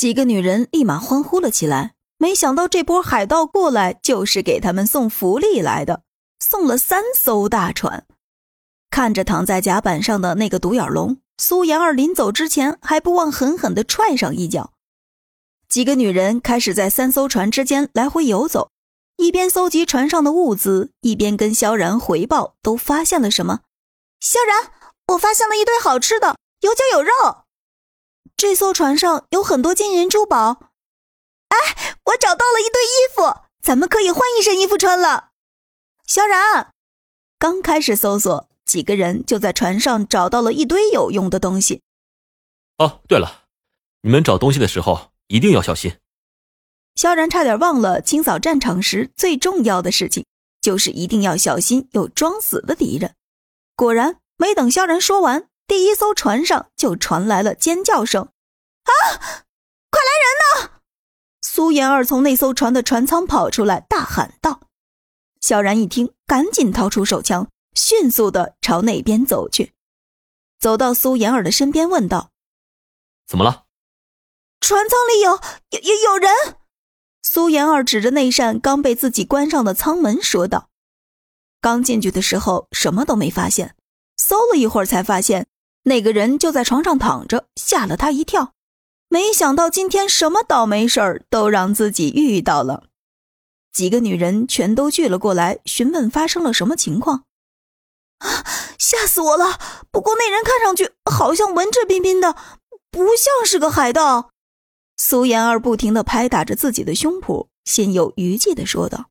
几个女人立马欢呼了起来。没想到这波海盗过来就是给他们送福利来的，送了三艘大船。看着躺在甲板上的那个独眼龙，苏妍儿临走之前还不忘狠狠地踹上一脚。几个女人开始在三艘船之间来回游走，一边搜集船上的物资，一边跟萧然回报都发现了什么。萧然，我发现了一堆好吃的，有酒有肉。这艘船上有很多金银珠宝。哎，我找到了一堆衣服，咱们可以换一身衣服穿了。萧然刚开始搜索，几个人就在船上找到了一堆有用的东西。哦，对了，你们找东西的时候一定要小心。萧然差点忘了，清扫战场时最重要的事情就是一定要小心有装死的敌人。果然，没等萧然说完，第一艘船上就传来了尖叫声：“啊，快来人呐！”苏妍儿从那艘船的船舱跑出来，大喊道：“小然一听，赶紧掏出手枪，迅速的朝那边走去。走到苏妍儿的身边，问道：‘怎么了？’船舱里有有有有人。”苏妍儿指着那扇刚被自己关上的舱门说道：“刚进去的时候什么都没发现，搜了一会儿才发现那个人就在床上躺着，吓了他一跳。”没想到今天什么倒霉事儿都让自己遇到了，几个女人全都聚了过来，询问发生了什么情况。啊，吓死我了！不过那人看上去好像文质彬彬的，不像是个海盗。苏妍儿不停的拍打着自己的胸脯，心有余悸的说道：“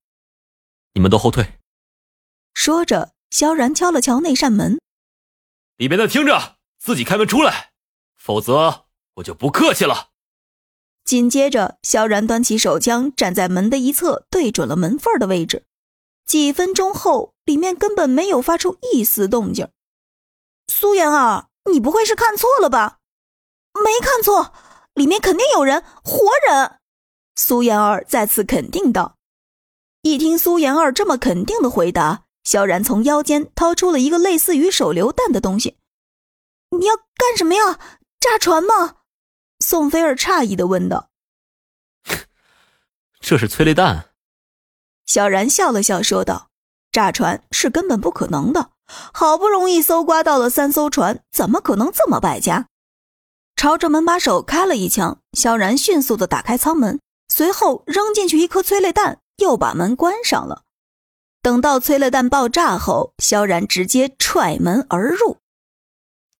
你们都后退。”说着，萧然敲了敲那扇门：“里边的听着，自己开门出来，否则。”我就不客气了。紧接着，萧然端起手枪，站在门的一侧，对准了门缝的位置。几分钟后，里面根本没有发出一丝动静。苏妍儿，你不会是看错了吧？没看错，里面肯定有人，活人。苏妍儿再次肯定道。一听苏妍儿这么肯定的回答，萧然从腰间掏出了一个类似于手榴弹的东西。你要干什么呀？炸船吗？宋菲儿诧异的问道：“ 这是催泪弹。”小然笑了笑说道：“炸船是根本不可能的，好不容易搜刮到了三艘船，怎么可能这么败家？”朝着门把手开了一枪，萧然迅速的打开舱门，随后扔进去一颗催泪弹，又把门关上了。等到催泪弹爆炸后，萧然直接踹门而入。